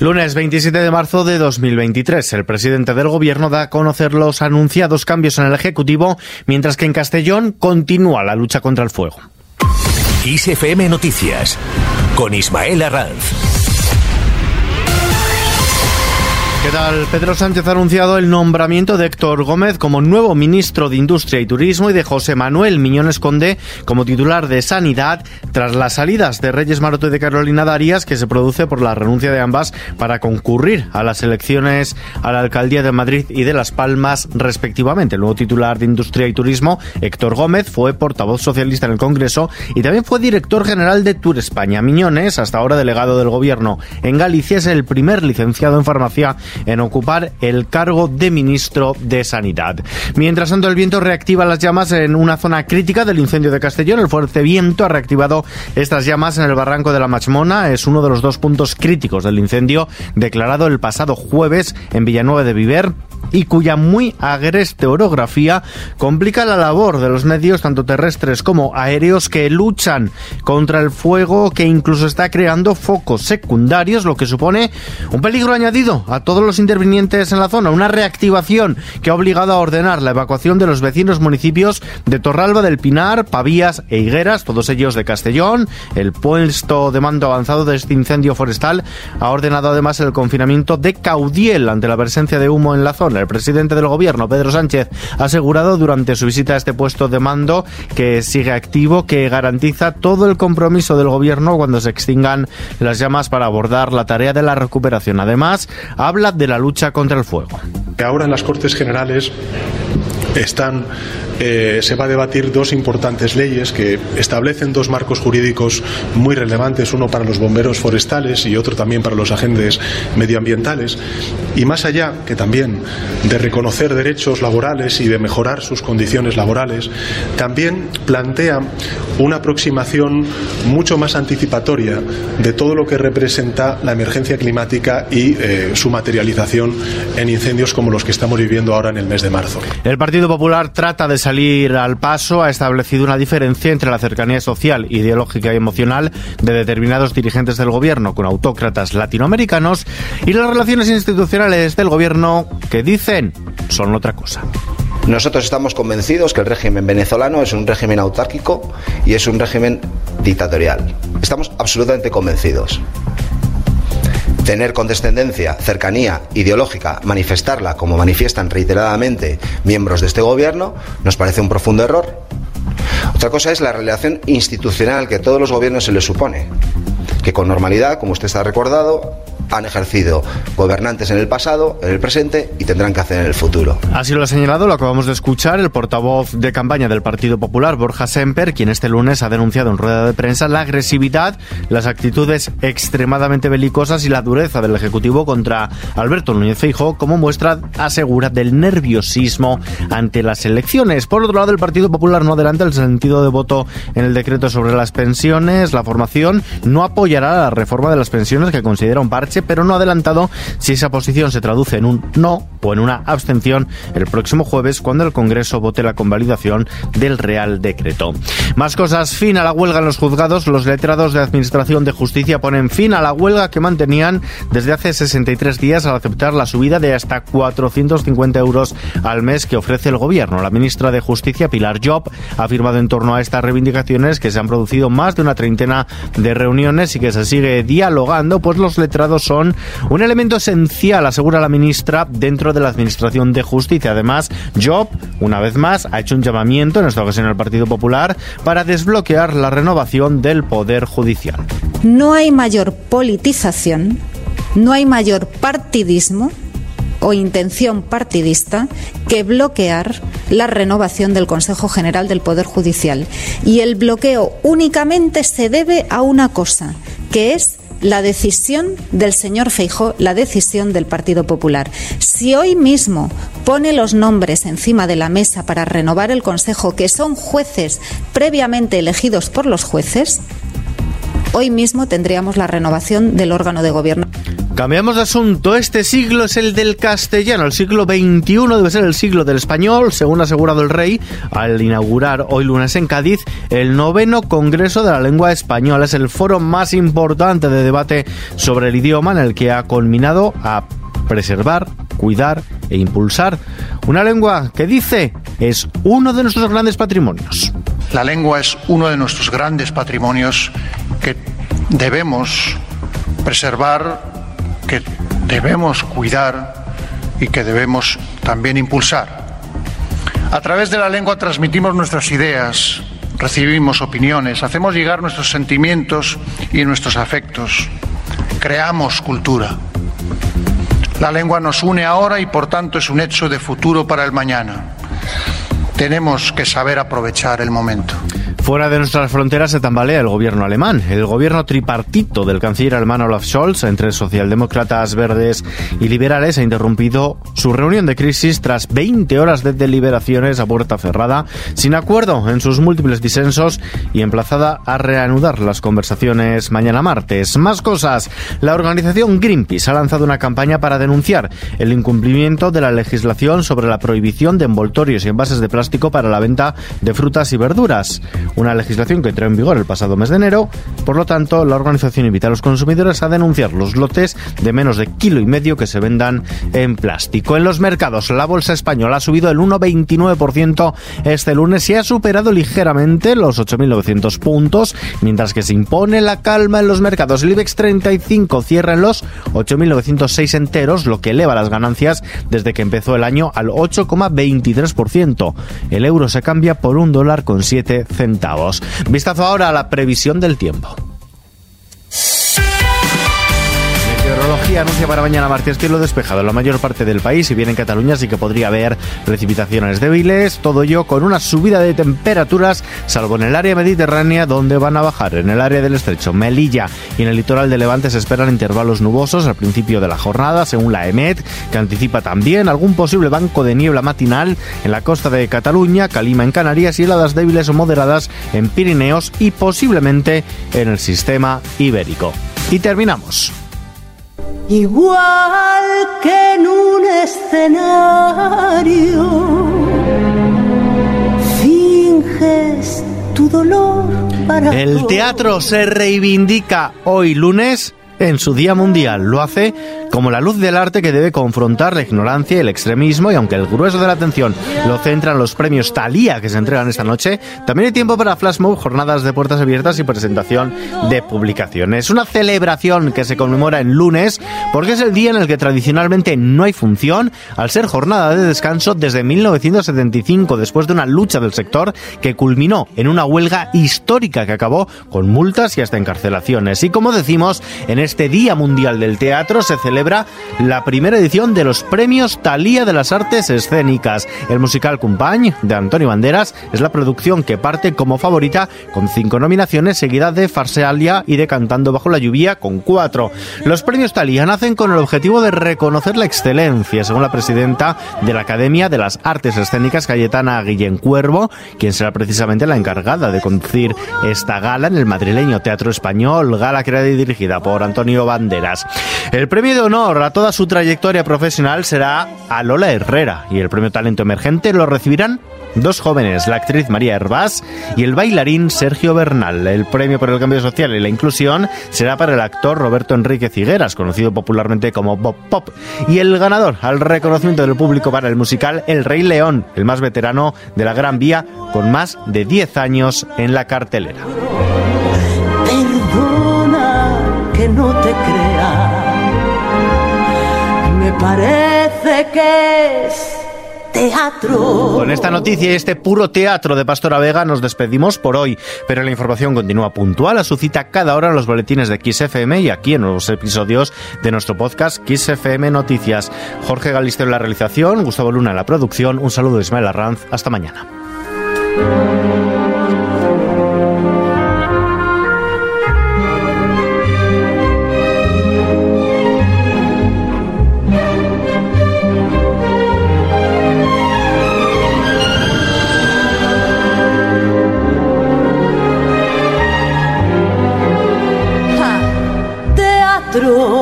Lunes 27 de marzo de 2023, el presidente del gobierno da a conocer los anunciados cambios en el Ejecutivo, mientras que en Castellón continúa la lucha contra el fuego. Noticias, con Ismael Arranz. ¿Qué tal? Pedro Sánchez ha anunciado el nombramiento de Héctor Gómez como nuevo ministro de Industria y Turismo y de José Manuel Miñón Esconde como titular de Sanidad tras las salidas de Reyes Maroto y de Carolina Darias que se produce por la renuncia de ambas para concurrir a las elecciones a la alcaldía de Madrid y de Las Palmas respectivamente. El nuevo titular de Industria y Turismo, Héctor Gómez, fue portavoz socialista en el Congreso y también fue director general de Tour España. Miñones, hasta ahora delegado del gobierno en Galicia, es el primer licenciado en farmacia en ocupar el cargo de ministro de Sanidad. Mientras tanto, el viento reactiva las llamas en una zona crítica del incendio de Castellón. El fuerte viento ha reactivado estas llamas en el barranco de la Machmona. Es uno de los dos puntos críticos del incendio declarado el pasado jueves en Villanueva de Viver y cuya muy agreste orografía complica la labor de los medios tanto terrestres como aéreos que luchan contra el fuego que incluso está creando focos secundarios, lo que supone un peligro añadido a todos los intervinientes en la zona, una reactivación que ha obligado a ordenar la evacuación de los vecinos municipios de Torralba del Pinar, Pavías e Higueras, todos ellos de Castellón. El puesto de mando avanzado de este incendio forestal ha ordenado además el confinamiento de Caudiel ante la presencia de humo en la zona. El presidente del gobierno, Pedro Sánchez, ha asegurado durante su visita a este puesto de mando que sigue activo, que garantiza todo el compromiso del gobierno cuando se extingan las llamas para abordar la tarea de la recuperación. Además, habla de la lucha contra el fuego. Ahora en las Cortes Generales están eh, se va a debatir dos importantes leyes que establecen dos marcos jurídicos muy relevantes, uno para los bomberos forestales y otro también para los agentes medioambientales. Y más allá, que también de reconocer derechos laborales y de mejorar sus condiciones laborales, también plantea una aproximación mucho más anticipatoria de todo lo que representa la emergencia climática y eh, su materialización en incendios como los que estamos viviendo ahora en el mes de marzo. El Partido Popular trata de salir al paso ha establecido una diferencia entre la cercanía social, ideológica y emocional de determinados dirigentes del gobierno con autócratas latinoamericanos y las relaciones institucionales del gobierno que dicen son otra cosa. Nosotros estamos convencidos que el régimen venezolano es un régimen autárquico y es un régimen dictatorial. Estamos absolutamente convencidos tener condescendencia, cercanía ideológica, manifestarla como manifiestan reiteradamente miembros de este gobierno, nos parece un profundo error. Otra cosa es la relación institucional que a todos los gobiernos se les supone, que con normalidad, como usted ha recordado, han ejercido gobernantes en el pasado, en el presente y tendrán que hacer en el futuro. Así lo ha señalado, lo acabamos de escuchar, el portavoz de campaña del Partido Popular, Borja Semper, quien este lunes ha denunciado en rueda de prensa la agresividad, las actitudes extremadamente belicosas y la dureza del Ejecutivo contra Alberto Núñez Feijóo como muestra, asegura, del nerviosismo ante las elecciones. Por otro lado, el Partido Popular no adelanta el sentido de voto en el decreto sobre las pensiones. La formación no apoyará la reforma de las pensiones que considera un parche pero no ha adelantado si esa posición se traduce en un no o en una abstención el próximo jueves cuando el Congreso vote la convalidación del Real Decreto. Más cosas, fin a la huelga en los juzgados. Los letrados de Administración de Justicia ponen fin a la huelga que mantenían desde hace 63 días al aceptar la subida de hasta 450 euros al mes que ofrece el Gobierno. La ministra de Justicia, Pilar Job, ha afirmado en torno a estas reivindicaciones que se han producido más de una treintena de reuniones y que se sigue dialogando, pues los letrados son un elemento esencial, asegura la ministra, dentro de la Administración de Justicia. Además, Job, una vez más, ha hecho un llamamiento, en esta ocasión al Partido Popular, para desbloquear la renovación del Poder Judicial. No hay mayor politización, no hay mayor partidismo o intención partidista que bloquear la renovación del Consejo General del Poder Judicial. Y el bloqueo únicamente se debe a una cosa, que es la decisión del señor Feijó, la decisión del Partido Popular. Si hoy mismo pone los nombres encima de la mesa para renovar el Consejo, que son jueces previamente elegidos por los jueces, hoy mismo tendríamos la renovación del órgano de gobierno. Cambiamos de asunto. Este siglo es el del castellano. El siglo XXI debe ser el siglo del español, según ha asegurado el rey al inaugurar hoy lunes en Cádiz el noveno Congreso de la Lengua Española. Es el foro más importante de debate sobre el idioma en el que ha culminado a preservar, cuidar e impulsar una lengua que dice es uno de nuestros grandes patrimonios. La lengua es uno de nuestros grandes patrimonios que debemos preservar que debemos cuidar y que debemos también impulsar. A través de la lengua transmitimos nuestras ideas, recibimos opiniones, hacemos llegar nuestros sentimientos y nuestros afectos, creamos cultura. La lengua nos une ahora y por tanto es un hecho de futuro para el mañana. Tenemos que saber aprovechar el momento. Fuera de nuestras fronteras se tambalea el gobierno alemán. El gobierno tripartito del canciller alemán Olaf Scholz, entre socialdemócratas, verdes y liberales, ha interrumpido su reunión de crisis tras 20 horas de deliberaciones a puerta cerrada, sin acuerdo en sus múltiples disensos y emplazada a reanudar las conversaciones mañana martes. Más cosas. La organización Greenpeace ha lanzado una campaña para denunciar el incumplimiento de la legislación sobre la prohibición de envoltorios y envases de plástico para la venta de frutas y verduras una legislación que entró en vigor el pasado mes de enero. Por lo tanto, la organización invita a los consumidores a denunciar los lotes de menos de kilo y medio que se vendan en plástico. En los mercados, la bolsa española ha subido el 1,29% este lunes y ha superado ligeramente los 8.900 puntos, mientras que se impone la calma en los mercados. El IBEX 35 cierra en los 8.906 enteros, lo que eleva las ganancias desde que empezó el año al 8,23%. El euro se cambia por un dólar con 7 centavos. Vistazo ahora a la previsión del tiempo. Anuncia para mañana martes cielo despejado en la mayor parte del país y bien en Cataluña sí que podría haber precipitaciones débiles, todo ello con una subida de temperaturas, salvo en el área mediterránea donde van a bajar. En el área del estrecho, Melilla y en el litoral de Levante se esperan intervalos nubosos al principio de la jornada, según la EMET, que anticipa también algún posible banco de niebla matinal en la costa de Cataluña, Calima en Canarias y heladas débiles o moderadas en Pirineos y posiblemente en el sistema ibérico. Y terminamos. Igual que en un escenario, finges tu dolor para El teatro se reivindica hoy lunes en su Día Mundial. Lo hace como la luz del arte que debe confrontar la ignorancia y el extremismo y aunque el grueso de la atención lo centran los premios Talía que se entregan esta noche, también hay tiempo para Flash Mob, jornadas de puertas abiertas y presentación de publicaciones. Una celebración que se conmemora en lunes porque es el día en el que tradicionalmente no hay función al ser jornada de descanso desde 1975 después de una lucha del sector que culminó en una huelga histórica que acabó con multas y hasta encarcelaciones. Y como decimos, en este Día Mundial del Teatro se celebra la primera edición de los premios Talía de las Artes Escénicas. El musical Cumpañ de Antonio Banderas es la producción que parte como favorita con cinco nominaciones, seguida de Farsealia y de Cantando bajo la lluvia con cuatro. Los premios Talía nacen con el objetivo de reconocer la excelencia, según la presidenta de la Academia de las Artes Escénicas, Cayetana Guillén Cuervo, quien será precisamente la encargada de conducir esta gala en el madrileño Teatro Español, gala creada y dirigida por Antonio Banderas. El premio de honor a toda su trayectoria profesional será a Lola Herrera y el premio Talento Emergente lo recibirán dos jóvenes, la actriz María Hervás y el bailarín Sergio Bernal. El premio por el cambio social y la inclusión será para el actor Roberto Enrique Cigueras, conocido popularmente como Bob Pop, y el ganador al reconocimiento del público para el musical El Rey León, el más veterano de la Gran Vía, con más de 10 años en la cartelera. No te crea. Me parece que es teatro. Con esta noticia y este puro teatro de Pastora Vega nos despedimos por hoy, pero la información continúa puntual a su cita cada hora en los boletines de XFM y aquí en nuevos episodios de nuestro podcast XFM Noticias. Jorge Galisteo en la realización, Gustavo Luna en la producción, un saludo de Ismael Arranz, hasta mañana. Teatro